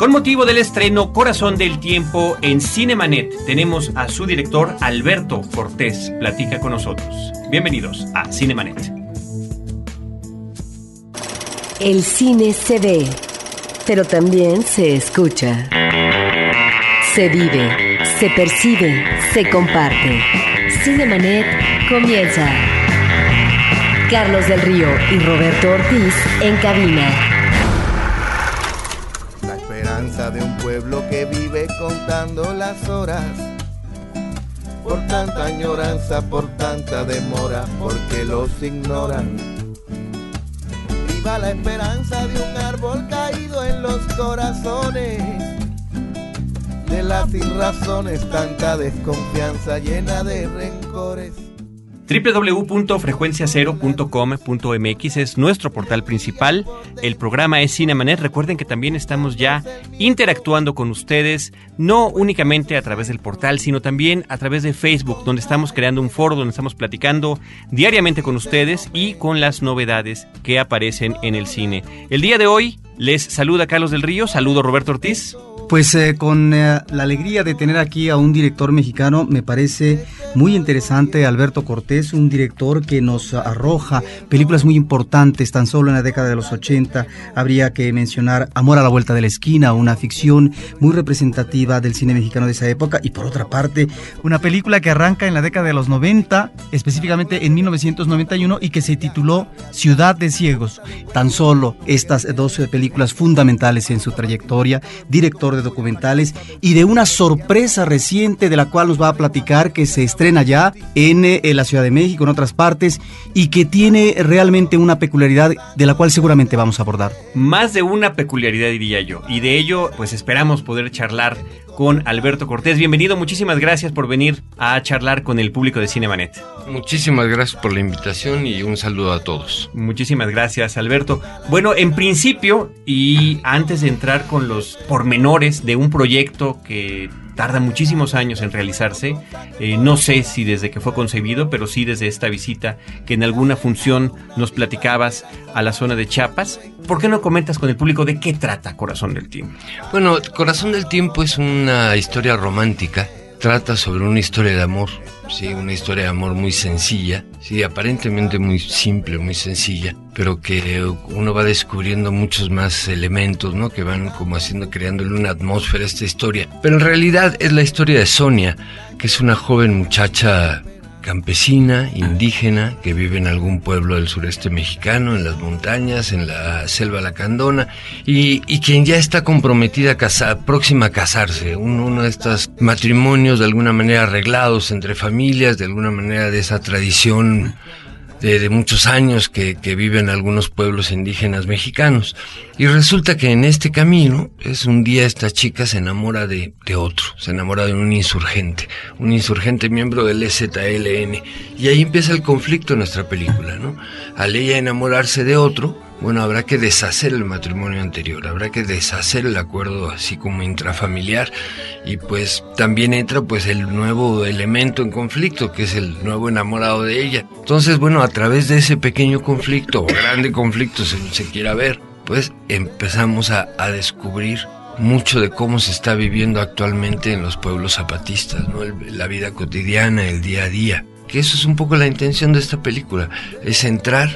Con motivo del estreno Corazón del Tiempo en Cinemanet, tenemos a su director Alberto Cortés. Platica con nosotros. Bienvenidos a Cinemanet. El cine se ve, pero también se escucha. Se vive, se percibe, se comparte. Cinemanet comienza. Carlos del Río y Roberto Ortiz en cabina pueblo que vive contando las horas. Por tanta añoranza, por tanta demora, porque los ignoran. Viva la esperanza de un árbol caído en los corazones. De las irrazones, tanta desconfianza llena de rencores www.frecuenciacero.com.mx es nuestro portal principal. El programa es Cinemanet. Recuerden que también estamos ya interactuando con ustedes, no únicamente a través del portal, sino también a través de Facebook, donde estamos creando un foro, donde estamos platicando diariamente con ustedes y con las novedades que aparecen en el cine. El día de hoy les saluda Carlos del Río, saludo Roberto Ortiz. Pues eh, con eh, la alegría de tener aquí a un director mexicano, me parece muy interesante Alberto Cortés, un director que nos arroja películas muy importantes, tan solo en la década de los 80. Habría que mencionar Amor a la Vuelta de la Esquina, una ficción muy representativa del cine mexicano de esa época. Y por otra parte, una película que arranca en la década de los 90, específicamente en 1991, y que se tituló Ciudad de Ciegos. Tan solo estas dos películas fundamentales en su trayectoria, director de documentales y de una sorpresa reciente de la cual nos va a platicar que se estrena ya en, eh, la Ciudad de México, en otras partes, y que tiene realmente una peculiaridad de la cual seguramente vamos a abordar. Más de una peculiaridad diría yo, y de ello pues esperamos poder charlar con Alberto Cortés. Bienvenido, muchísimas gracias por venir a charlar con el público de Cinemanet. Muchísimas gracias por la invitación y un saludo a todos. Muchísimas gracias, Alberto. Bueno, en principio, y antes de entrar con los pormenores de un proyecto que tarda muchísimos años en realizarse. Eh, no sé si desde que fue concebido, pero sí desde esta visita que en alguna función nos platicabas a la zona de Chiapas. ¿Por qué no comentas con el público de qué trata Corazón del Tiempo? Bueno, Corazón del Tiempo es una historia romántica. Trata sobre una historia de amor sí, una historia de amor muy sencilla, sí, aparentemente muy simple, muy sencilla, pero que uno va descubriendo muchos más elementos, ¿no? Que van como haciendo, creándole una atmósfera a esta historia. Pero en realidad es la historia de Sonia, que es una joven muchacha campesina, indígena, que vive en algún pueblo del sureste mexicano, en las montañas, en la selva lacandona, y, y quien ya está comprometida, a casar, próxima a casarse, uno de estos matrimonios de alguna manera arreglados entre familias, de alguna manera de esa tradición de, muchos años que, que, viven algunos pueblos indígenas mexicanos. Y resulta que en este camino, es un día esta chica se enamora de, de otro, se enamora de un insurgente, un insurgente miembro del EZLN. Y ahí empieza el conflicto en nuestra película, ¿no? Al ella enamorarse de otro, bueno, habrá que deshacer el matrimonio anterior, habrá que deshacer el acuerdo así como intrafamiliar y pues también entra pues el nuevo elemento en conflicto que es el nuevo enamorado de ella. Entonces, bueno, a través de ese pequeño conflicto o grande conflicto se, se quiera ver, pues empezamos a, a descubrir mucho de cómo se está viviendo actualmente en los pueblos zapatistas, ¿no? la vida cotidiana, el día a día. Que eso es un poco la intención de esta película, es entrar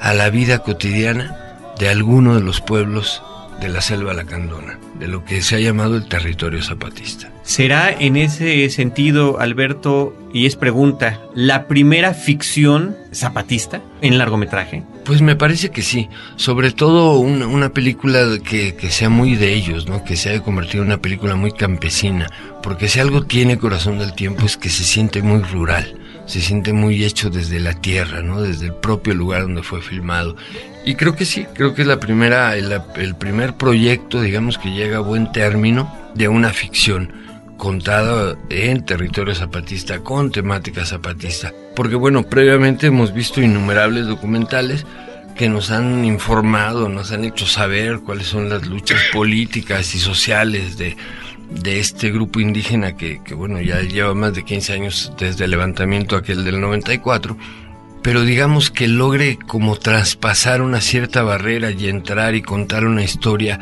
a la vida cotidiana de alguno de los pueblos de la selva lacandona, de lo que se ha llamado el territorio zapatista. ¿Será en ese sentido, Alberto, y es pregunta, la primera ficción zapatista en largometraje? Pues me parece que sí, sobre todo una, película que, que, sea muy de ellos, ¿no? que se haya convertido en una película muy campesina, porque si algo tiene Corazón del Tiempo es que se siente muy rural se siente muy hecho desde la tierra, ¿no? Desde el propio lugar donde fue filmado. Y creo que sí, creo que es la primera, el, primer proyecto, digamos, que llega a buen término de una ficción contada en territorio zapatista, con temática zapatista. Porque bueno, previamente hemos visto innumerables documentales que nos han informado, nos han hecho saber cuáles son las luchas políticas y sociales de, de este grupo indígena que, bueno, ya lleva más de 15 años desde el levantamiento aquel del 94, pero digamos que logre como traspasar una cierta barrera y entrar y contar una historia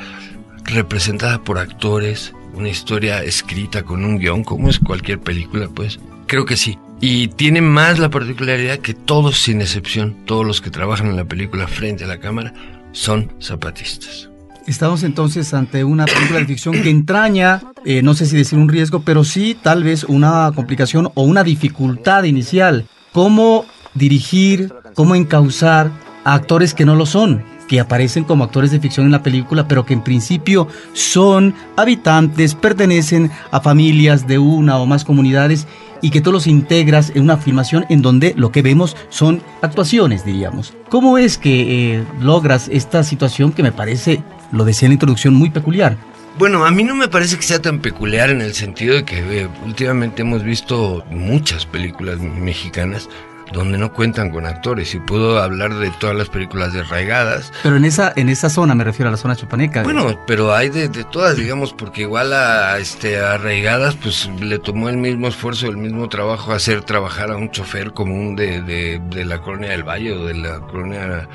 representada por actores, una historia escrita con un guion, como es cualquier película, pues. Creo que sí. Y tiene más la particularidad que todos, sin excepción, todos los que trabajan en la película frente a la cámara, son zapatistas. Estamos entonces ante una película de ficción que entraña, eh, no sé si decir un riesgo, pero sí tal vez una complicación o una dificultad inicial. ¿Cómo dirigir, cómo encauzar a actores que no lo son? que aparecen como actores de ficción en la película, pero que en principio son habitantes, pertenecen a familias de una o más comunidades y que tú los integras en una filmación en donde lo que vemos son actuaciones, diríamos. ¿Cómo es que eh, logras esta situación que me parece, lo decía en la introducción, muy peculiar? Bueno, a mí no me parece que sea tan peculiar en el sentido de que eh, últimamente hemos visto muchas películas mexicanas donde no cuentan con actores y puedo hablar de todas las películas de Raigadas. Pero en esa en esa zona me refiero a la zona chupaneca. Bueno, pero hay de, todas, digamos, porque igual a este a Raigadas pues le tomó el mismo esfuerzo, el mismo trabajo hacer trabajar a un chofer común de, de, de la colonia del Valle o de la colonia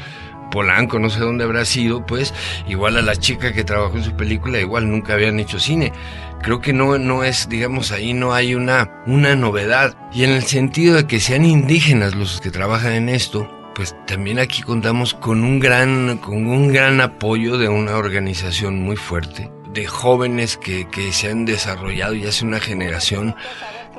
Polanco, no sé dónde habrá sido, pues igual a la chica que trabajó en su película, igual nunca habían hecho cine creo que no, no es, digamos, ahí no hay una, una novedad. Y en el sentido de que sean indígenas los que trabajan en esto, pues también aquí contamos con un gran, con un gran apoyo de una organización muy fuerte, de jóvenes que, que se han desarrollado y hace una generación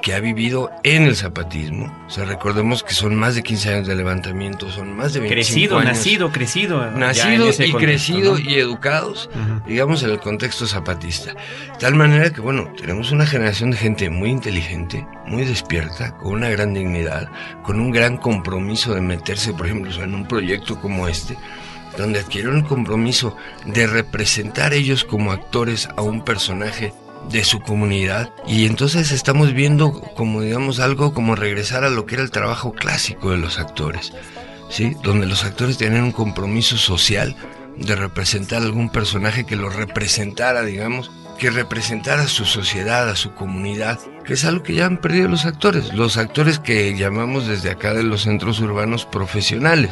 que ha vivido en el zapatismo. O sea, recordemos que son más de 15 años de levantamiento, son más de 25 crecido, años. Nacido, crecido. Nacido y crecido y educados, digamos, en el contexto zapatista. De tal manera que, bueno, tenemos una generación de gente muy inteligente, muy despierta, con una gran dignidad, con un gran compromiso de meterse, por ejemplo, en un proyecto como este donde adquirieron el compromiso de representar ellos como actores a un personaje de su comunidad y entonces estamos viendo como digamos algo como regresar a lo que era el trabajo clásico de los actores, ¿sí? Donde los actores tenían un compromiso social de representar algún personaje que lo representara, digamos, que representara a su sociedad, a su comunidad, que es algo que ya han perdido los actores, los actores que llamamos desde acá de los centros urbanos profesionales.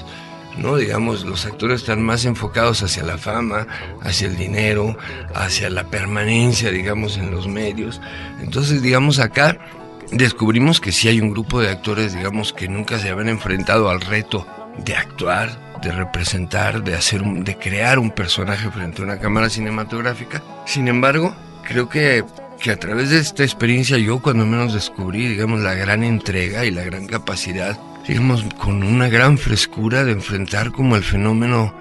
¿No? Digamos, los actores están más enfocados hacia la fama, hacia el dinero, hacia la permanencia, digamos, en los medios. Entonces, digamos, acá descubrimos que sí hay un grupo de actores, digamos, que nunca se habían enfrentado al reto de actuar, de representar, de hacer, de crear un personaje frente a una cámara cinematográfica. Sin embargo, creo que que a través de esta experiencia yo cuando menos descubrí, digamos, la gran entrega y la gran capacidad digamos, con una gran frescura de enfrentar como el fenómeno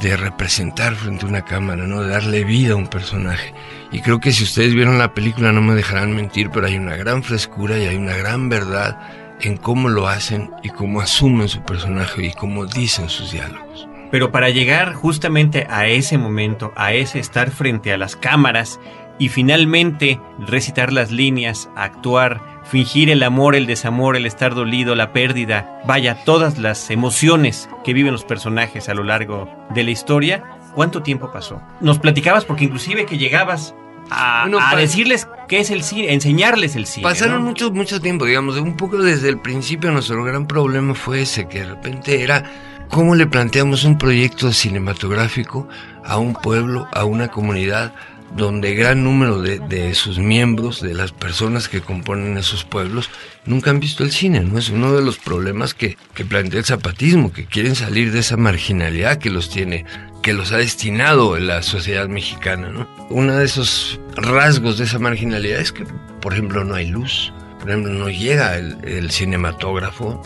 de representar frente a una cámara, ¿no? De darle vida a un personaje. Y creo que si ustedes vieron la película no me dejarán mentir, pero hay una gran frescura y hay una gran verdad en cómo lo hacen y cómo asumen su personaje y cómo dicen sus diálogos. Pero para llegar justamente a ese momento, a ese estar frente a las cámaras y finalmente recitar las líneas, actuar, fingir el amor, el desamor, el estar dolido, la pérdida, vaya, todas las emociones que viven los personajes a lo largo de la historia, ¿cuánto tiempo pasó? Nos platicabas porque inclusive que llegabas a, decirles qué es el cine, enseñarles el cine. Pasaron mucho, mucho tiempo, digamos, un poco desde el principio nuestro gran problema fue ese, que de repente era cómo le planteamos un proyecto cinematográfico a un pueblo, a una comunidad, donde gran número de, sus miembros, de las personas que componen esos pueblos, nunca han visto el cine, ¿no? Es uno de los problemas que, plantea el zapatismo, que quieren salir de esa marginalidad que los tiene, que los ha destinado la sociedad mexicana, ¿no? Uno de esos rasgos de esa marginalidad es que, por ejemplo, no hay luz, por ejemplo, no llega el, cinematógrafo,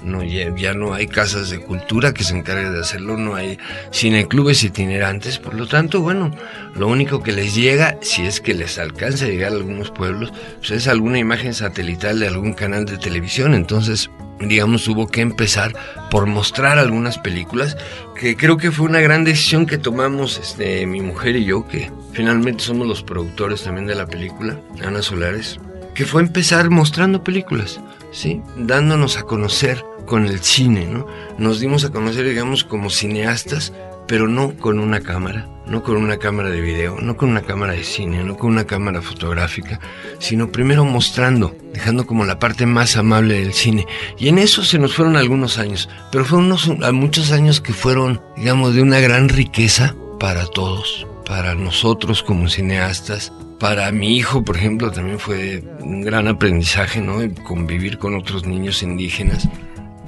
ya no hay casas de cultura que se encarguen de hacerlo, no hay cineclubes itinerantes, por lo tanto, bueno, lo único que les llega, si es que les alcanza a llegar a algunos pueblos, pues es alguna imagen satelital de algún canal de televisión, entonces digamos, hubo que empezar por mostrar algunas películas, que creo que fue una gran decisión que tomamos este, mi mujer y yo, que finalmente somos los productores también de la película, Ana Solares que fue empezar mostrando películas, ¿sí? Dándonos a conocer con el cine, ¿no? Nos dimos a conocer, digamos, como cineastas, pero no con una cámara, no con una cámara de video, no con una cámara de cine, no con una cámara fotográfica, sino primero mostrando, dejando como la parte más amable del cine. Y en eso se nos fueron algunos años, pero fueron unos, muchos años que fueron, digamos, de una gran riqueza para todos, para nosotros como cineastas. Para mi hijo, por ejemplo, también fue un gran aprendizaje, ¿no? Convivir con otros niños indígenas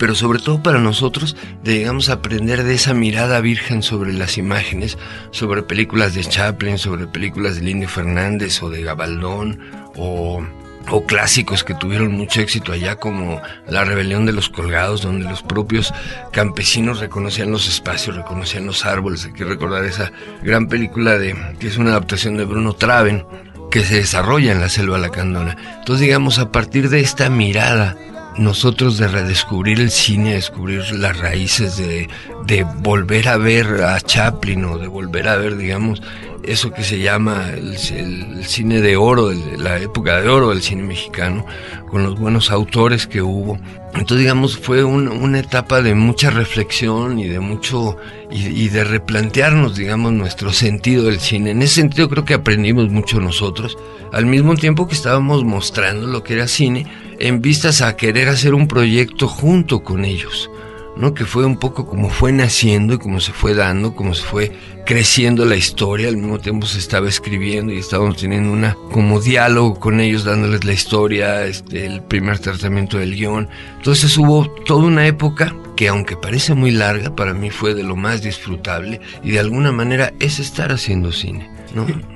pero sobre todo para nosotros llegamos a aprender de esa mirada virgen sobre las imágenes, sobre películas de Chaplin, sobre películas de Lindy Fernández o de Gabaldón o, o clásicos que tuvieron mucho éxito allá como La rebelión de los colgados, donde los propios campesinos reconocían los espacios, reconocían los árboles. Hay que recordar esa gran película de que es una adaptación de Bruno Traven que se desarrolla en la selva lacandona. Entonces digamos a partir de esta mirada nosotros de redescubrir el cine, descubrir las raíces, de, de, volver a ver a Chaplin o de volver a ver, digamos, eso que se llama el, cine de oro, la época de oro del cine mexicano, con los buenos autores que hubo. Entonces, digamos, fue una etapa de mucha reflexión y de mucho, y de replantearnos, digamos, nuestro sentido del cine. En ese sentido creo que aprendimos mucho nosotros, al mismo tiempo que estábamos mostrando lo que era cine, en vistas a querer hacer un proyecto junto con ellos. ¿no? que fue un poco como fue naciendo y como se fue dando, como se fue creciendo la historia, al mismo tiempo se estaba escribiendo y estábamos teniendo una como diálogo con ellos, dándoles la historia, este, el primer tratamiento del guion. Entonces hubo toda una época que aunque parece muy larga, para mí fue de lo más disfrutable y de alguna manera es estar haciendo cine.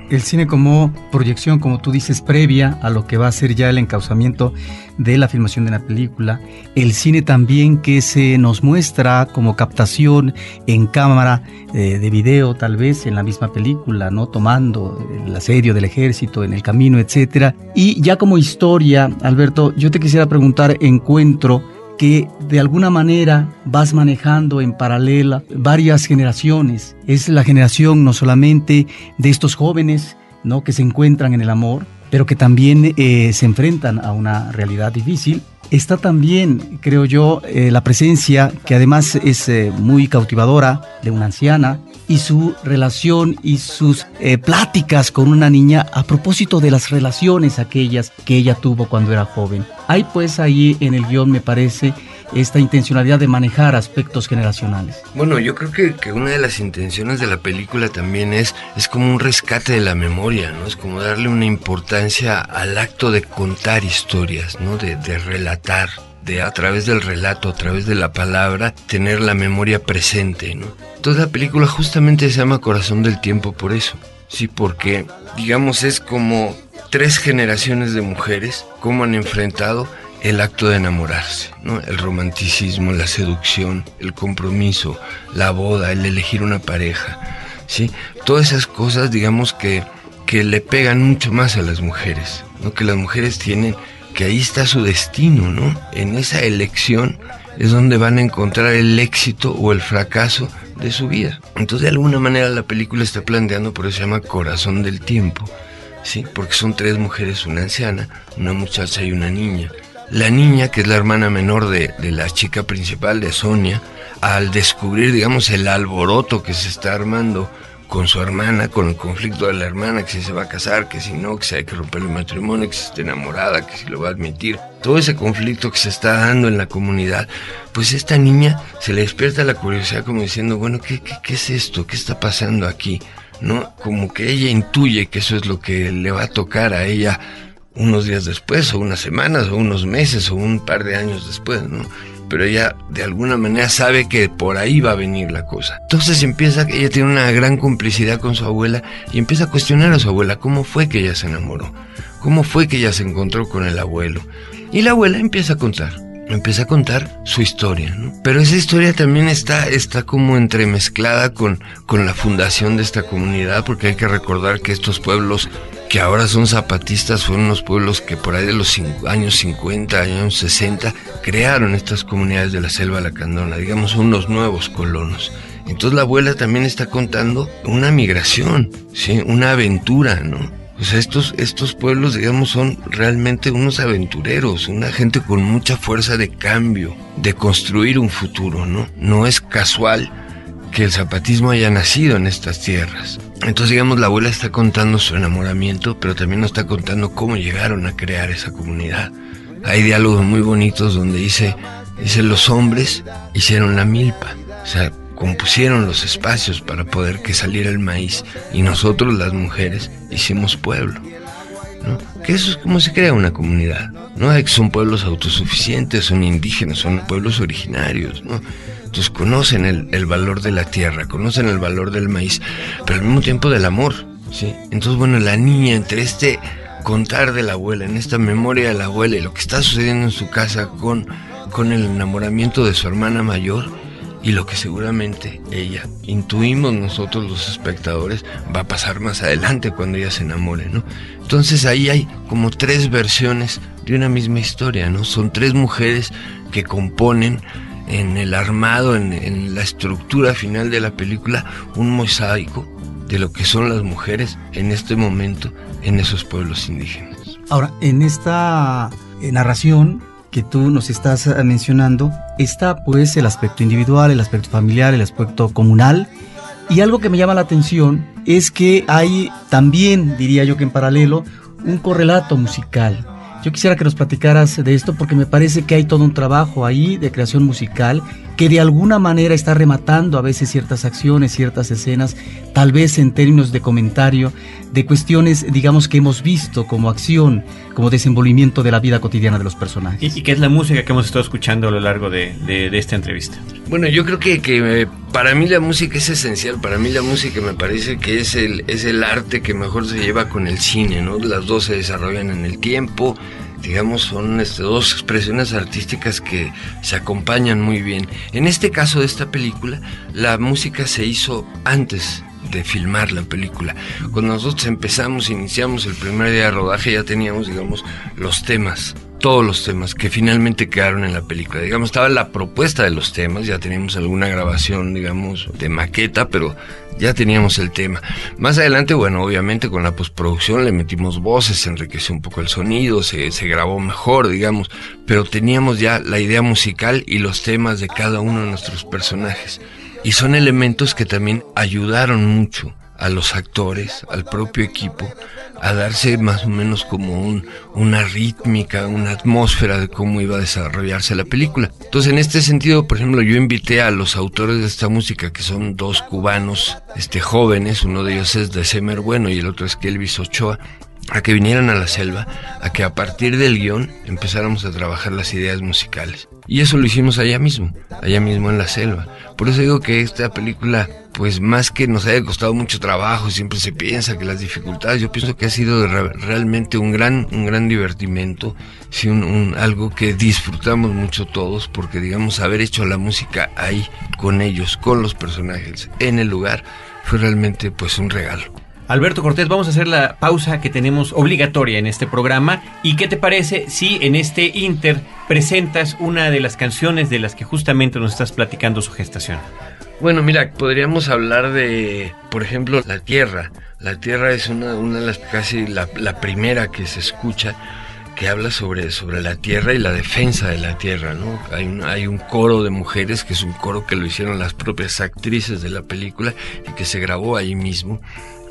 El cine como proyección, como tú dices, previa a lo que va a ser ya el encauzamiento de la filmación de la película. El cine también que se nos muestra como captación en cámara eh, de video, tal vez en la misma película, ¿no? Tomando el asedio del ejército en el camino, etcétera. Y ya como historia, Alberto, yo te quisiera preguntar, encuentro que de alguna manera vas manejando en paralela varias generaciones. Es la generación no solamente de estos jóvenes ¿no? que se encuentran en el amor, pero que también eh, se enfrentan a una realidad difícil. Está también, creo yo, eh, la presencia, que además es eh, muy cautivadora, de una anciana y su relación y sus pláticas con una niña a propósito de las relaciones aquellas que ella tuvo cuando era joven. Hay pues ahí en el guion, me parece, esta intencionalidad de manejar aspectos generacionales. Bueno, yo creo que, que, una de las intenciones de la película también es, es como un rescate de la memoria, ¿no? Es como darle una importancia al acto de contar historias, ¿no? De, de relatar, de a través del relato, a través de la palabra, tener la memoria presente, ¿no? Toda la película justamente se llama Corazón del Tiempo por eso, sí, porque, digamos, es como tres generaciones de mujeres, cómo han enfrentado el acto de enamorarse, ¿no? el romanticismo, la seducción, el compromiso, la boda, el elegir una pareja, ¿sí? todas esas cosas digamos que, que le pegan mucho más a las mujeres, ¿no? que las mujeres tienen, que ahí está su destino, ¿no? en esa elección es donde van a encontrar el éxito o el fracaso de su vida. Entonces de alguna manera la película está planteando, por eso se llama Corazón del Tiempo, ¿sí? porque son tres mujeres, una anciana, una muchacha y una niña la niña, que es la hermana menor de, la chica principal, de Sonia, al descubrir, digamos, el alboroto que se está armando con su hermana, con el conflicto de la hermana, que si se va a casar, que si no, que si hay que romper el matrimonio, que si está enamorada, que si lo va a admitir, todo ese conflicto que se está dando en la comunidad, pues esta niña se le despierta la curiosidad como diciendo, bueno, ¿qué, qué, qué es esto? ¿Qué está pasando aquí? ¿No? Como que ella intuye que eso es lo que le va a tocar a ella unos días después, o unas semanas, o unos meses, o un par de años después, ¿no? Pero ella de alguna manera sabe que por ahí va a venir la cosa. Entonces empieza, ella tiene una gran complicidad con su abuela y empieza a cuestionar a su abuela cómo fue que ella se enamoró, cómo fue que ella se encontró con el abuelo. Y la abuela empieza a contar, empieza a contar su historia, ¿no? Pero esa historia también está, está como entremezclada con, con la fundación de esta comunidad, porque hay que recordar que estos pueblos que ahora son zapatistas, fueron unos pueblos que por ahí de los años 50, años 60, crearon estas comunidades de la selva lacandona, digamos, unos nuevos colonos. Entonces la abuela también está contando una migración, ¿sí? una aventura, ¿no? O estos, estos pueblos, digamos, son realmente unos aventureros, una gente con mucha fuerza de cambio, de construir un futuro, ¿no? No es casual que el zapatismo haya nacido en estas tierras. Entonces, digamos, la abuela está contando su enamoramiento, pero también nos está contando cómo llegaron a crear esa comunidad. Hay diálogos muy bonitos donde dice, dice, los hombres hicieron la milpa. O sea, compusieron los espacios para poder que saliera el maíz y nosotros las mujeres hicimos pueblo. Que eso es como se crea una comunidad. No es que son pueblos autosuficientes, son indígenas, son pueblos originarios, ¿no? Conocen el, el, valor de la tierra, conocen el valor del maíz, pero al mismo tiempo del amor, ¿sí? Entonces, bueno, la niña entre este contar de la abuela, en esta memoria de la abuela y lo que está sucediendo en su casa con, con el enamoramiento de su hermana mayor, y lo que seguramente ella, intuimos nosotros los espectadores, va a pasar más adelante cuando ella se enamore, ¿no? Entonces ahí hay como tres versiones de una misma historia, ¿no? Son tres mujeres que componen en el armado, en, en la estructura final de la película, un mosaico de lo que son las mujeres en este momento en esos pueblos indígenas. Ahora, en esta narración que tú nos estás mencionando, está pues el aspecto individual, el aspecto familiar, el aspecto comunal. Y algo que me llama la atención es que hay también, diría yo que en paralelo, un correlato musical. Yo quisiera que nos platicaras de esto porque me parece que hay todo un trabajo ahí de creación musical que de alguna manera está rematando a veces ciertas acciones, ciertas escenas, tal vez en términos de comentario, de cuestiones, digamos, que hemos visto como acción, como desenvolvimiento de la vida cotidiana de los personajes. ¿Y, y qué es la música que hemos estado escuchando a lo largo de, de, de esta entrevista? Bueno, yo creo que, que eh, para mí la música es esencial, para mí la música me parece que es el, es el arte que mejor se lleva con el cine, ¿no? Las dos se desarrollan en el tiempo, digamos, son este, dos expresiones artísticas que se acompañan muy bien. En este caso de esta película, la música se hizo antes de filmar la película. Cuando nosotros empezamos, iniciamos el primer día de rodaje, ya teníamos, digamos, los temas todos los temas que finalmente quedaron en la película. Digamos, estaba la propuesta de los temas, ya teníamos alguna grabación, digamos, de maqueta, pero ya teníamos el tema. Más adelante, bueno, obviamente con la postproducción le metimos voces, se enriqueció un poco el sonido, se, se grabó mejor, digamos, pero teníamos ya la idea musical y los temas de cada uno de nuestros personajes. Y son elementos que también ayudaron mucho a los actores, al propio equipo, a darse más o menos como un, una rítmica, una atmósfera de cómo iba a desarrollarse la película. Entonces, en este sentido, por ejemplo, yo invité a los autores de esta música, que son dos cubanos este, jóvenes, uno de ellos es de Semer Bueno y el otro es Kelvis Ochoa, a que vinieran a la selva, a que a partir del guion empezáramos a trabajar las ideas musicales. Y eso lo hicimos allá mismo, allá mismo en la selva. Por eso digo que esta película, pues más que nos haya costado mucho trabajo, siempre se piensa que las dificultades, yo pienso que ha sido re realmente un gran, un gran divertimento, sí, un, algo que disfrutamos mucho todos, porque digamos, haber hecho la música ahí, con ellos, con los personajes, en el lugar, fue realmente pues un regalo. Alberto Cortés, vamos a hacer la pausa que tenemos obligatoria en este programa. ¿Y qué te parece si en este Inter presentas una de las canciones de las que justamente nos estás platicando su gestación? Bueno, mira, podríamos hablar de, por ejemplo, La Tierra. La Tierra es una, una de las casi la, primera que se escucha que habla sobre, sobre la tierra y la defensa de la tierra, ¿no? Hay un, hay un coro de mujeres, que es un coro que lo hicieron las propias actrices de la película y que se grabó ahí mismo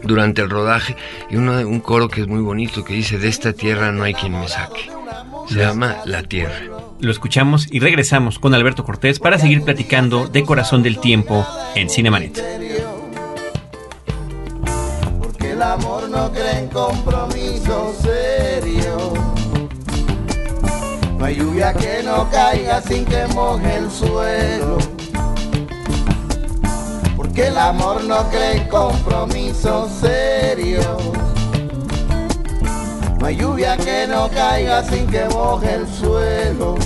durante el rodaje, y uno, un coro que es muy bonito, que dice, de esta tierra no hay quien me saque. Se llama La Tierra. Lo escuchamos y regresamos con Alberto Cortés para seguir platicando de Corazón del Tiempo en Cinemanet. Porque el amor no cree en compromiso serio. No hay lluvia que no caiga sin que moje el suelo. Porque el amor no cree compromisos serios. No hay lluvia que no caiga sin que moje el suelo.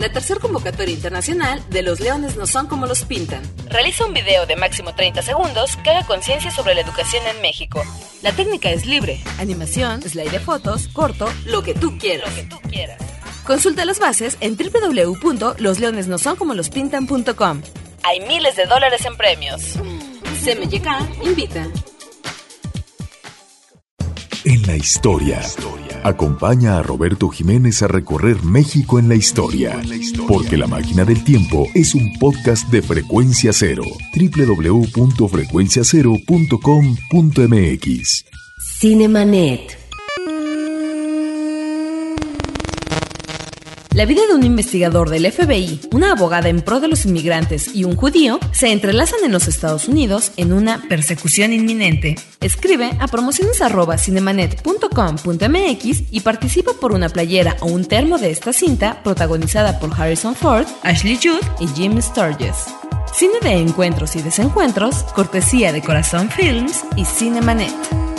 la tercera convocatoria internacional de Los Leones no son como los pintan. Realiza un video de máximo 30 segundos que haga conciencia sobre la educación en México. La técnica es libre. Animación, slide de fotos, corto, lo que tú quieras. Lo que tú quieras. Consulta las bases en www.losleonesnosoncomolospintan.com. Hay miles de dólares en premios. CMYK invita. En la historia. Acompaña a Roberto Jiménez a recorrer México en la historia. Porque La Máquina del Tiempo es un podcast de frecuencia cero. www.frecuenciacero.com.mx. Cinemanet. La vida de un investigador del FBI, una abogada en pro de los inmigrantes y un judío se entrelazan en los Estados Unidos en una persecución inminente. Escribe a promociones.cinemanet.com.mx y participa por una playera o un termo de esta cinta protagonizada por Harrison Ford, Ashley Judd y Jim Sturgess. Cine de encuentros y desencuentros, cortesía de Corazón Films y Cinemanet.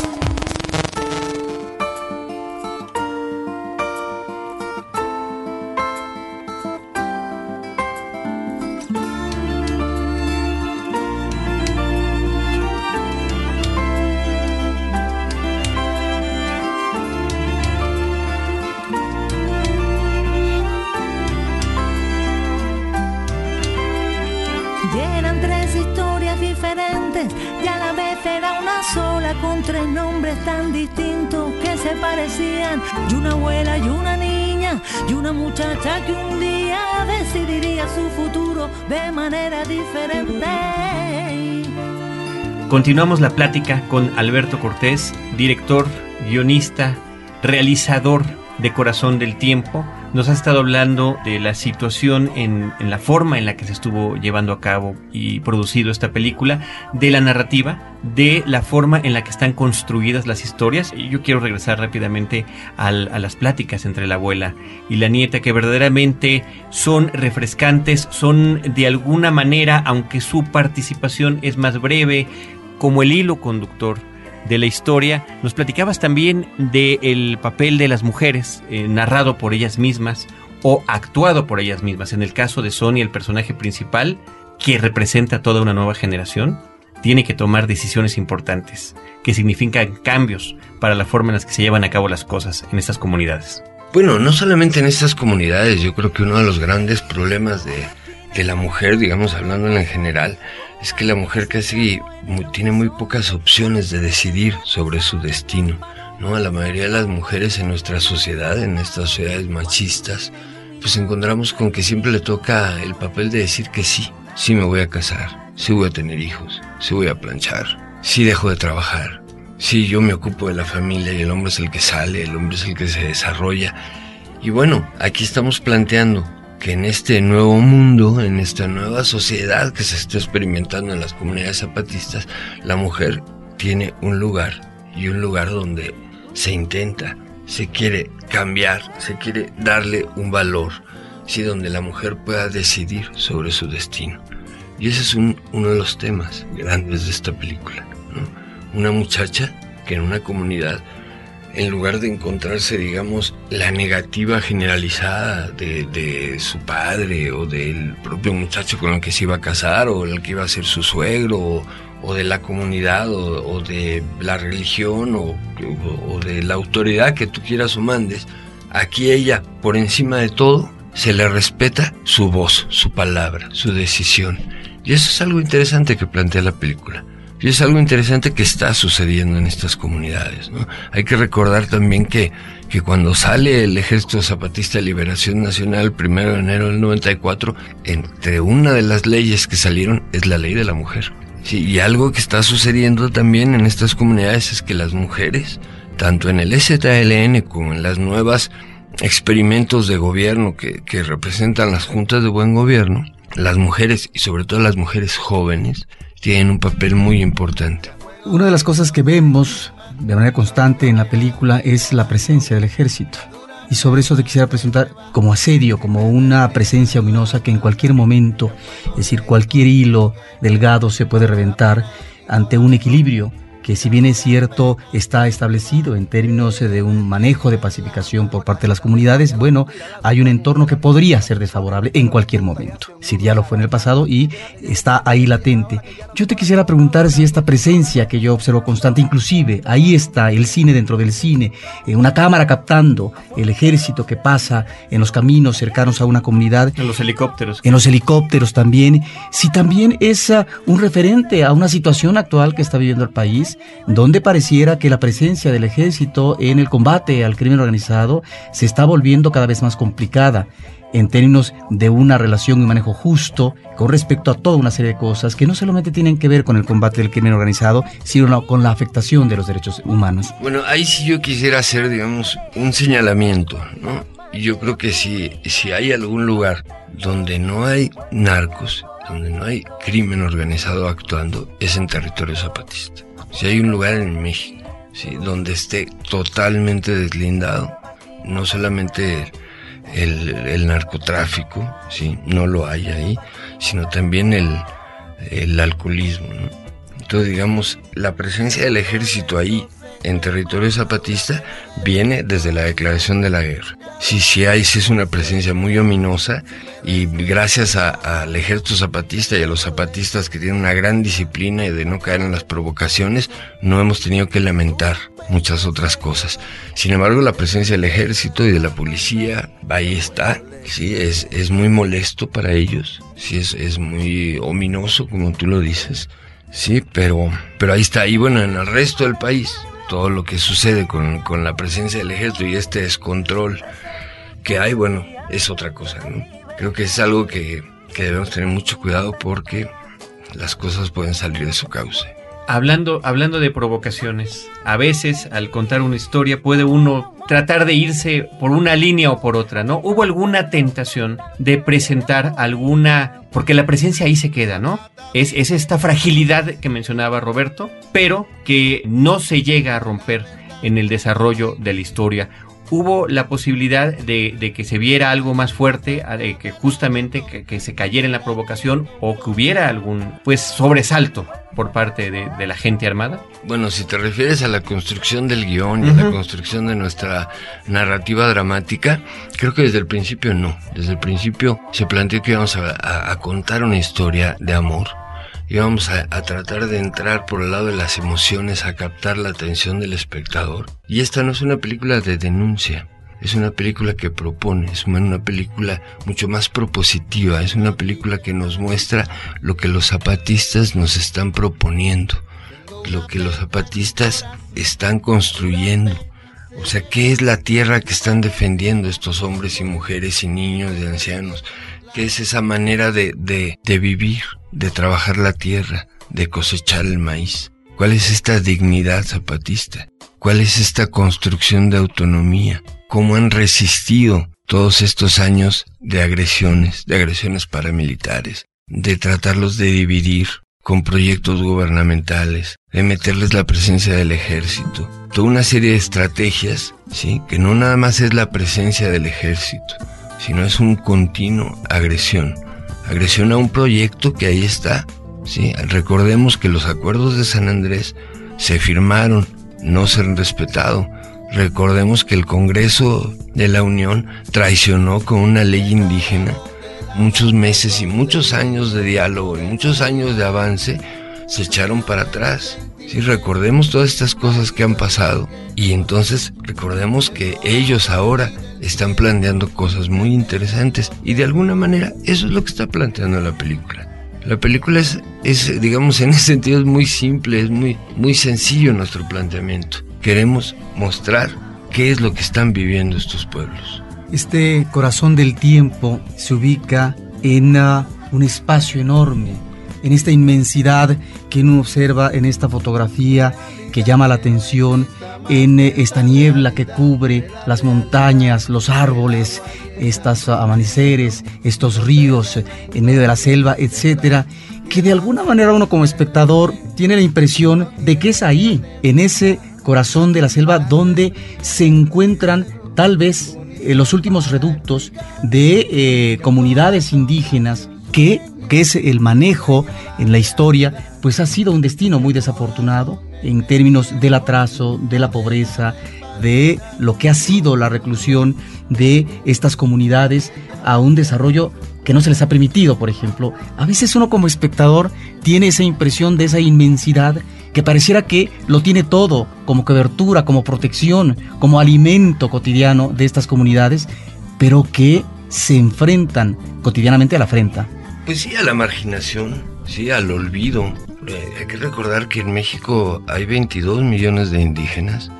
Con tres nombres tan distintos que se parecían. Y una abuela y una niña y una muchacha que un día decidiría su futuro de manera diferente. Continuamos la plática con Alberto Cortés, director, guionista, realizador de Corazón del Tiempo. Nos ha estado hablando de la situación en, la forma en la que se estuvo llevando a cabo y producido esta película, de la narrativa, de la forma en la que están construidas las historias. Y yo quiero regresar rápidamente a las pláticas entre la abuela y la nieta, que verdaderamente son refrescantes, son de alguna manera, aunque su participación es más breve, como el hilo conductor de la historia. Nos platicabas también del papel de las mujeres, eh, narrado por ellas mismas o actuado por ellas mismas. En el caso de Sonia, el personaje principal, que representa toda una nueva generación, tiene que tomar decisiones importantes, que significan cambios para la forma en la que se llevan a cabo las cosas en estas comunidades. Bueno, no solamente en estas comunidades, yo creo que uno de los grandes problemas de, de la mujer, digamos, hablando en general, es que la mujer casi muy, tiene muy pocas opciones de decidir sobre su destino. ¿no? A la mayoría de las mujeres en nuestra sociedad, en estas sociedades machistas, pues encontramos con que siempre le toca el papel de decir que sí, sí me voy a casar, sí voy a tener hijos, sí voy a planchar, sí dejo de trabajar, sí yo me ocupo de la familia y el hombre es el que sale, el hombre es el que se desarrolla. Y bueno, aquí estamos planteando que en este nuevo mundo, en esta nueva sociedad que se está experimentando en las comunidades zapatistas, la mujer tiene un lugar y un lugar donde se intenta, se quiere cambiar, se quiere darle un valor, sí, donde la mujer pueda decidir sobre su destino. Y ese es un, uno de los temas grandes de esta película. Una muchacha que en una comunidad en lugar de encontrarse, digamos, la negativa generalizada de, su padre o del propio muchacho con el que se iba a casar o el que iba a ser su suegro o, de la comunidad o, o, de la religión o, o de la autoridad que tú quieras o mandes, aquí ella, por encima de todo, se le respeta su voz, su palabra, su decisión. Y eso es algo interesante que plantea la película. Y es algo interesante que está sucediendo en estas comunidades. ¿no? Hay que recordar también que, que cuando sale el Ejército Zapatista de Liberación Nacional primero de enero del 94, entre una de las leyes que salieron es la ley de la mujer. Sí, y algo que está sucediendo también en estas comunidades es que las mujeres, tanto en el STLN como en las nuevas experimentos de gobierno que, que representan las juntas de buen gobierno, las mujeres y sobre todo las mujeres jóvenes tienen un papel muy importante. Una de las cosas que vemos de manera constante en la película es la presencia del ejército. Y sobre eso te quisiera presentar como asedio, como una presencia ominosa que en cualquier momento, es decir, cualquier hilo delgado se puede reventar ante un equilibrio que si bien es cierto está establecido en términos de un manejo de pacificación por parte de las comunidades, bueno, hay un entorno que podría ser desfavorable en cualquier momento. Si ya lo fue en el pasado y está ahí latente. Yo te quisiera preguntar si esta presencia que yo observo constante, inclusive ahí está el cine dentro del cine, en una cámara captando el ejército que pasa en los caminos cercanos a una comunidad. En los helicópteros. En los helicópteros también. Si también es uh, un referente a una situación actual que está viviendo el país donde pareciera que la presencia del ejército en el combate al crimen organizado se está volviendo cada vez más complicada en términos de una relación y manejo justo con respecto a toda una serie de cosas que no solamente tienen que ver con el combate del crimen organizado, sino con la afectación de los derechos humanos. Bueno, ahí sí yo quisiera hacer, digamos, un señalamiento, ¿no? Yo creo que si, si hay algún lugar donde no hay narcos, donde no hay crimen organizado actuando, es en territorio zapatista. Si hay un lugar en México ¿sí? donde esté totalmente deslindado, no solamente el, narcotráfico, ¿sí? no lo hay ahí, sino también el, el alcoholismo. Entonces, digamos, la presencia del ejército ahí en territorio zapatista viene desde la declaración de la guerra. Sí, sí hay, sí es una presencia muy ominosa y gracias al ejército zapatista y a los zapatistas que tienen una gran disciplina y de no caer en las provocaciones, no hemos tenido que lamentar muchas otras cosas. Sin embargo, la presencia del ejército y de la policía, ahí está, sí, es, es muy molesto para ellos, sí, es, es muy ominoso, como tú lo dices. Sí, pero, pero ahí está. Y bueno, en el resto del país, todo lo que sucede con, con la presencia del ejército y este descontrol que hay, bueno, es otra cosa, ¿no? Creo que es algo que, que debemos tener mucho cuidado porque las cosas pueden salir de su cauce. Hablando, hablando de provocaciones, a veces al contar una historia puede uno tratar de irse por una línea o por otra, ¿no? ¿Hubo alguna tentación de presentar alguna, porque la presencia ahí se queda, ¿no? Es, es esta fragilidad que mencionaba Roberto, pero que no se llega a romper en el desarrollo de la historia hubo la posibilidad de, que se viera algo más fuerte, de que justamente que, se cayera en la provocación o que hubiera algún pues sobresalto por parte de, la gente armada? Bueno, si te refieres a la construcción del guion y a la construcción de nuestra narrativa dramática, creo que desde el principio no. Desde el principio se planteó que íbamos a contar una historia de amor y vamos a, tratar de entrar por el lado de las emociones, a captar la atención del espectador. Y esta no es una película de denuncia, es una película que propone, es una película mucho más propositiva, es una película que nos muestra lo que los zapatistas nos están proponiendo, lo que los zapatistas están construyendo. O sea, ¿qué es la tierra que están defendiendo estos hombres y mujeres y niños y ancianos? ¿Qué es esa manera de, de, de vivir? de trabajar la tierra, de cosechar el maíz? ¿Cuál es esta dignidad zapatista? ¿Cuál es esta construcción de autonomía? ¿Cómo han resistido todos estos años de agresiones, de agresiones paramilitares, de tratarlos de dividir con proyectos gubernamentales, de meterles la presencia del ejército? Toda una serie de estrategias, ¿sí? Que no nada más es la presencia del ejército, sino es un continuo agresión agresión a un proyecto que ahí está. ¿sí? Recordemos que los acuerdos de San Andrés se firmaron, no se han respetado. Recordemos que el Congreso de la Unión traicionó con una ley indígena muchos meses y muchos años de diálogo y muchos años de avance se echaron para atrás. Sí, recordemos todas estas cosas que han pasado y entonces recordemos que ellos ahora están planteando cosas muy interesantes y de alguna manera eso es lo que está planteando la película. La película es, es digamos, en ese sentido es muy simple, es muy, muy sencillo nuestro planteamiento. Queremos mostrar qué es lo que están viviendo estos pueblos. Este corazón del tiempo se ubica en uh, un espacio enorme, en esta inmensidad que uno observa en esta fotografía que llama la atención en eh, esta niebla que cubre las montañas, los árboles, estos amaneceres, estos ríos eh, en medio de la selva, etcétera, que de alguna manera uno como espectador tiene la impresión de que es ahí, en ese corazón de la selva, donde se encuentran tal vez eh, los últimos reductos de comunidades indígenas que, que es el manejo en la historia, pues ha sido un destino muy desafortunado en términos del atraso, de la pobreza, de lo que ha sido la reclusión de estas comunidades a un desarrollo que no se les ha permitido, por ejemplo. A veces uno como espectador tiene esa impresión de esa inmensidad que pareciera que lo tiene todo, como cobertura, como protección, como alimento cotidiano de estas comunidades, pero que se enfrentan cotidianamente a la afrenta. Pues sí, a la marginación, sí, al olvido, eh, hay que recordar que en México hay 22 millones de indígenas,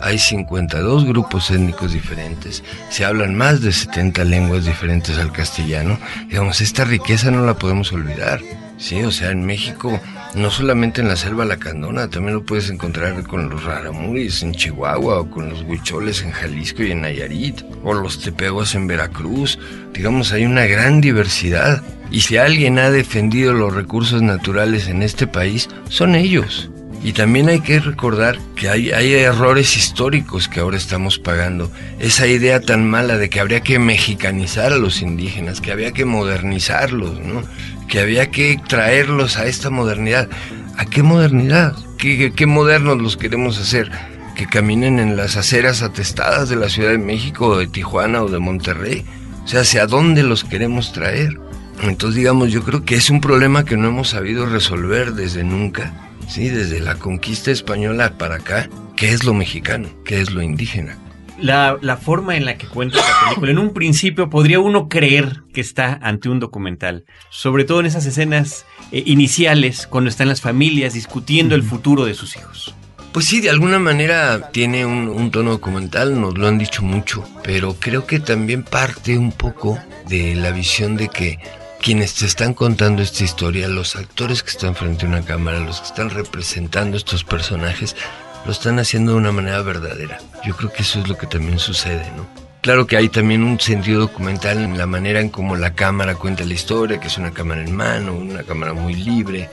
hay 52 grupos étnicos diferentes, se hablan más de 70 lenguas diferentes al castellano. Digamos, esta riqueza no la podemos olvidar. Sí, o sea, en México, no solamente en la selva lacandona, también lo puedes encontrar con los raramuris en Chihuahua, o con los huicholes en Jalisco y en Nayarit, o los tepeguas en Veracruz. Digamos, hay una gran diversidad. Y si alguien ha defendido los recursos naturales en este país, son ellos. Y también hay que recordar que hay, errores históricos que ahora estamos pagando. Esa idea tan mala de que habría que mexicanizar a los indígenas, que había que modernizarlos, ¿no? Que había que traerlos a esta modernidad. ¿A qué modernidad? ¿Qué, qué modernos los queremos hacer? ¿Que caminen en las aceras atestadas de la Ciudad de México, o de Tijuana o de Monterrey? O sea, ¿hacia dónde los queremos traer? Entonces, digamos, yo creo que es un problema que no hemos sabido resolver desde nunca, ¿sí? Desde la conquista española para acá, ¿qué es lo mexicano? ¿Qué es lo indígena? La, forma en la que cuenta la película, en un principio podría uno creer que está ante un documental, sobre todo en esas escenas eh, iniciales, cuando están las familias discutiendo el futuro de sus hijos. Pues sí, de alguna manera tiene un, un, tono documental, nos lo han dicho mucho, pero creo que también parte un poco de la visión de que quienes te están contando esta historia, los actores que están frente a una cámara, los que están representando estos personajes, lo están haciendo de una manera verdadera. Yo creo que eso es lo que también sucede, ¿no? Claro que hay también un sentido documental en la manera en cómo la cámara cuenta la historia, que es una cámara en mano, una cámara muy libre,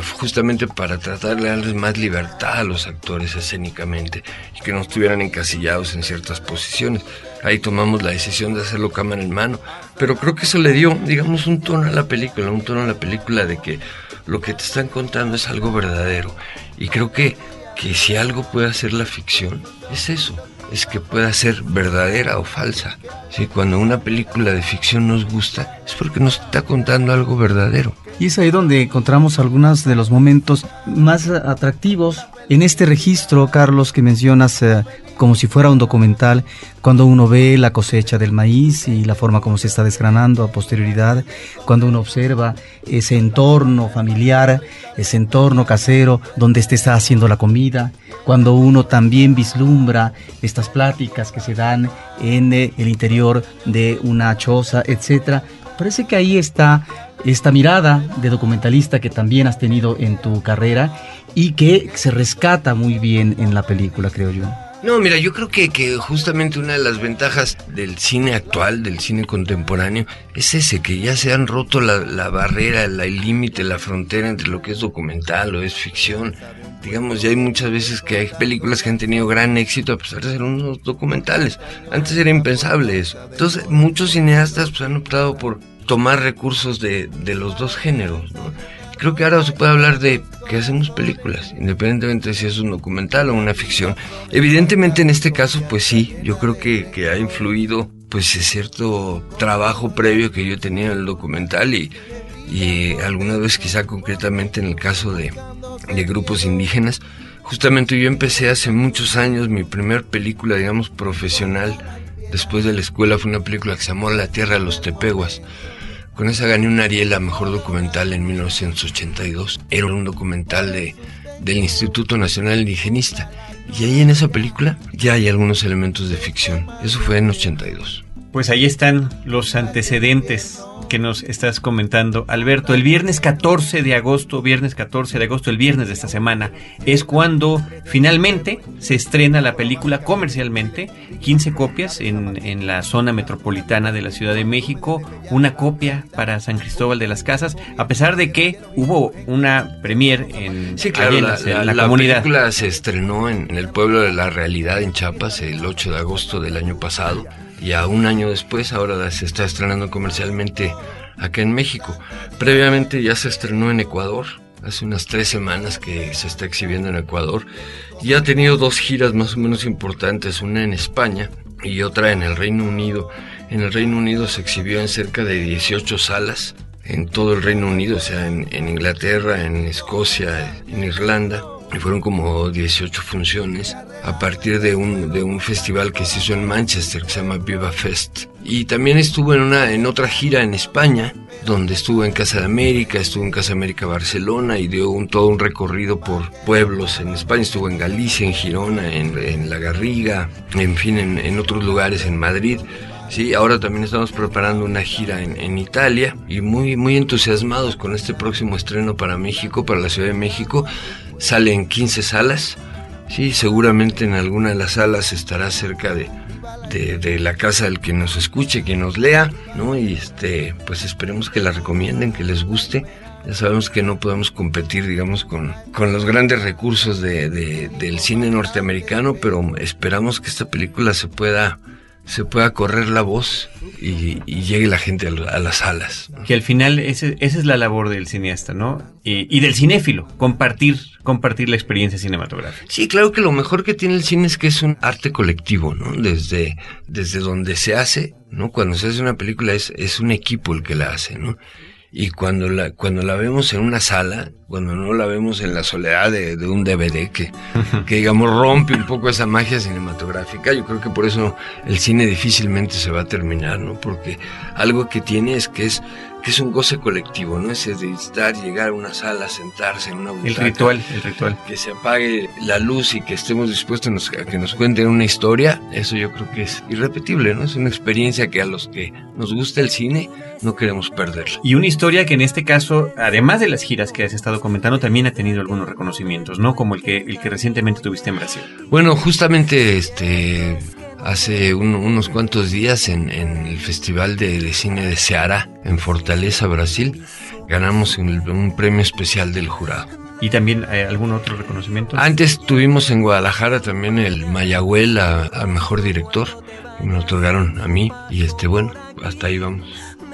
justamente para tratar de darles más libertad a los actores escénicamente y que no estuvieran encasillados en ciertas posiciones. Ahí tomamos la decisión de hacerlo cámara en mano, pero creo que eso le dio, digamos, un tono a la película, un tono a la película de que lo que te están contando es algo verdadero. Y creo que, que si algo puede hacer la ficción, es eso, es que pueda ser verdadera o falsa. ¿sí? Cuando una película de ficción nos gusta, es porque nos está contando algo verdadero. Y es ahí donde encontramos algunos de los momentos más atractivos en este registro, Carlos, que mencionas eh, como si fuera un documental, cuando uno ve la cosecha del maíz y la forma como se está desgranando a posterioridad, cuando uno observa ese entorno familiar, ese entorno casero donde se está haciendo la comida, cuando uno también vislumbra estas pláticas que se dan en eh, el interior de una choza, etcétera. Parece que ahí está esta mirada de documentalista que también has tenido en tu carrera y que se rescata muy bien en la película, creo yo. No, mira, yo creo que, justamente una de las ventajas del cine actual, del cine contemporáneo, es ese, que ya se han roto la, la barrera, el límite, la frontera entre lo que es documental o es ficción. Digamos, ya hay muchas veces que hay películas que han tenido gran éxito a pesar de ser unos documentales. Antes era impensable eso. Entonces, muchos cineastas pues, han optado por tomar recursos de, de los dos géneros, ¿no? Creo que ahora se puede hablar de que hacemos películas, independientemente de si es un documental o una ficción. Evidentemente en este caso, pues sí, yo creo que, que ha influido pues cierto trabajo previo que yo tenía en el documental y, y alguna vez quizá concretamente en el caso de, de grupos indígenas. Justamente yo empecé hace muchos años mi primer película, digamos, profesional después de la escuela fue una película que se llamó La Tierra de los Tepeguas. Con esa gané un Ariel a Mejor Documental en 1982. Era un documental de, del Instituto Nacional Indigenista. Y ahí en esa película ya hay algunos elementos de ficción. Eso fue en 82. Pues ahí están los antecedentes que nos estás comentando, Alberto. El viernes 14 de agosto, viernes 14 de agosto, el viernes de esta semana, es cuando finalmente se estrena la película comercialmente. 15 copias en, en la zona metropolitana de la Ciudad de México, una copia para San Cristóbal de las Casas, a pesar de que hubo una premier en, sí, claro, en la, la, la, la comunidad. película se estrenó en, en el pueblo de la realidad en Chiapas el 8 de agosto del año pasado y a un año después ahora se está estrenando comercialmente acá en México. Previamente ya se estrenó en Ecuador, hace unas tres semanas que se está exhibiendo en Ecuador y ha tenido dos giras más o menos importantes, una en España y otra en el Reino Unido. En el Reino Unido se exhibió en cerca de 18 salas en todo el Reino Unido, o sea, en, en Inglaterra, en Escocia, en Irlanda fueron como 18 funciones a partir de un, de un festival que se hizo en Manchester que se llama Viva Fest. Y también estuvo en, una, en otra gira en España, donde estuvo en Casa de América, estuvo en Casa de América Barcelona y dio un, todo un recorrido por pueblos en España, estuvo en Galicia, en Girona, en, en La Garriga, en fin, en, en otros lugares, en Madrid. Sí, ahora también estamos preparando una gira en, en, Italia y muy, muy entusiasmados con este próximo estreno para México, para la Ciudad de México. Sale en 15 salas. Sí, seguramente en alguna de las salas estará cerca de, de, de, la casa del que nos escuche, que nos lea, ¿no? Y este, pues esperemos que la recomienden, que les guste. Ya sabemos que no podemos competir, digamos, con, con los grandes recursos de, de, del cine norteamericano, pero esperamos que esta película se pueda se pueda correr la voz y, y llegue la gente a, a las salas. Que al final ese, esa es la labor del cineasta, ¿no? Y, y, del cinéfilo, compartir, compartir la experiencia cinematográfica. Sí, claro que lo mejor que tiene el cine es que es un arte colectivo, ¿no? Desde, desde donde se hace, ¿no? Cuando se hace una película es, es un equipo el que la hace, ¿no? Y cuando la, cuando la vemos en una sala, cuando no la vemos en la soledad de, de un DVD que, que, digamos, rompe un poco esa magia cinematográfica, yo creo que por eso el cine difícilmente se va a terminar, ¿no? Porque algo que tiene es que es que es un goce colectivo, ¿no? Ese de estar, llegar a una sala, sentarse en una butaca. El ritual, el ritual. Que se apague la luz y que estemos dispuestos a que nos cuenten una historia, eso yo creo que es irrepetible, ¿no? Es una experiencia que a los que nos gusta el cine no queremos perderla. Y una historia que en este caso, además de las giras que has estado comentando, también ha tenido algunos reconocimientos, ¿no? Como el que, el que recientemente tuviste en Brasil. Bueno, justamente este hace un, unos cuantos días en, en el Festival de, de, Cine de Ceará, en Fortaleza, Brasil, ganamos un, un premio especial del jurado. ¿Y también eh, algún otro reconocimiento? Antes tuvimos en Guadalajara también el Mayagüel al mejor director, me lo otorgaron a mí, y este, bueno, hasta ahí vamos.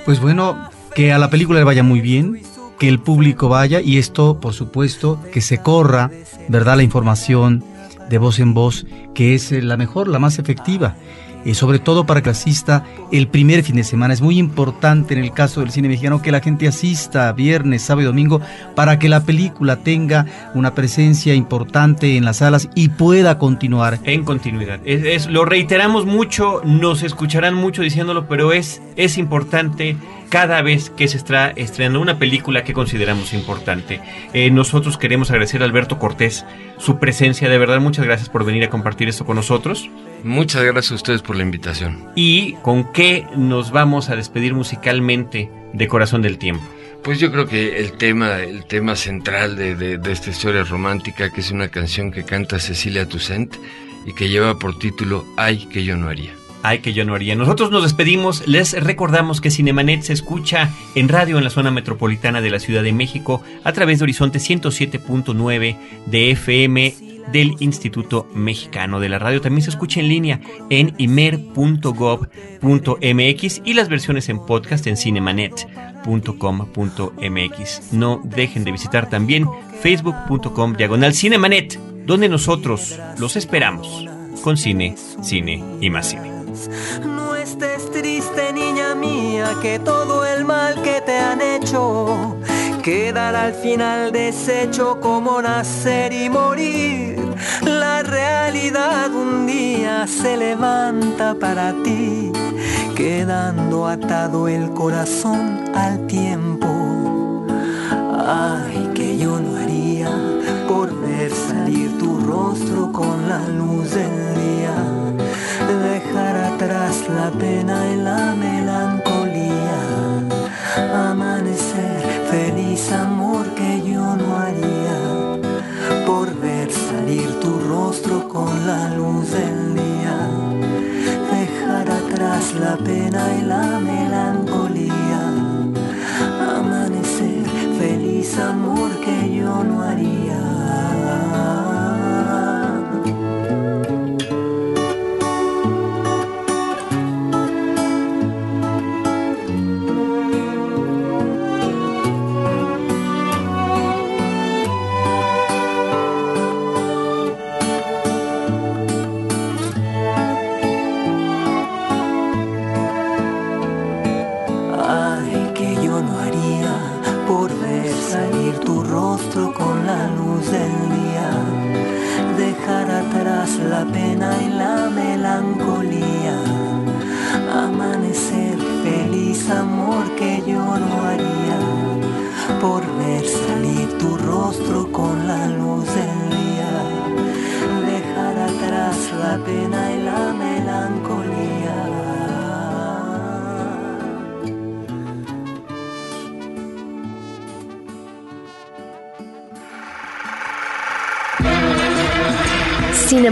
Pues bueno, que a la película le vaya muy bien, que el público vaya, y esto, por supuesto, que se corra, ¿verdad?, la información de voz en voz, que es la mejor, la más efectiva. Y sobre todo para que asista el primer fin de semana. Es muy importante en el caso del cine mexicano que la gente asista viernes, sábado y domingo para que la película tenga una presencia importante en las salas y pueda continuar. En continuidad. Es, es, lo reiteramos mucho, nos escucharán mucho diciéndolo, pero es, es importante cada vez que se está estrenando una película que consideramos importante. Eh, nosotros queremos agradecer a Alberto Cortés su presencia, de verdad muchas gracias por venir a compartir esto con nosotros. Muchas gracias a ustedes por la invitación. ¿Y con qué nos vamos a despedir musicalmente de Corazón del Tiempo? Pues yo creo que el tema, el tema central de, de, de esta historia romántica, que es una canción que canta Cecilia Toussaint y que lleva por título Ay, que yo no haría. Ay, que yo no haría. Nosotros nos despedimos. Les recordamos que Cinemanet se escucha en radio en la zona metropolitana de la Ciudad de México a través de Horizonte 107.9 de FM del Instituto Mexicano de la Radio. También se escucha en línea en imer.gov.mx y las versiones en podcast en cinemanet.com.mx. No dejen de visitar también facebook.com diagonal cinemanet, donde nosotros los esperamos con cine, cine y más cine. No estés triste, niña mía, que todo el mal que te han hecho quedará al final deshecho como nacer y morir. La realidad un día se levanta para ti, quedando atado el corazón al tiempo. Ay, que yo no haría por ver salir tu rostro con la luz del día dejar atrás la pena y la melancolía. Amanecer, feliz amor que yo no haría. Por ver salir tu rostro con la luz del día. Dejar atrás la pena y la melancolía. Amanecer, feliz amor que yo no haría.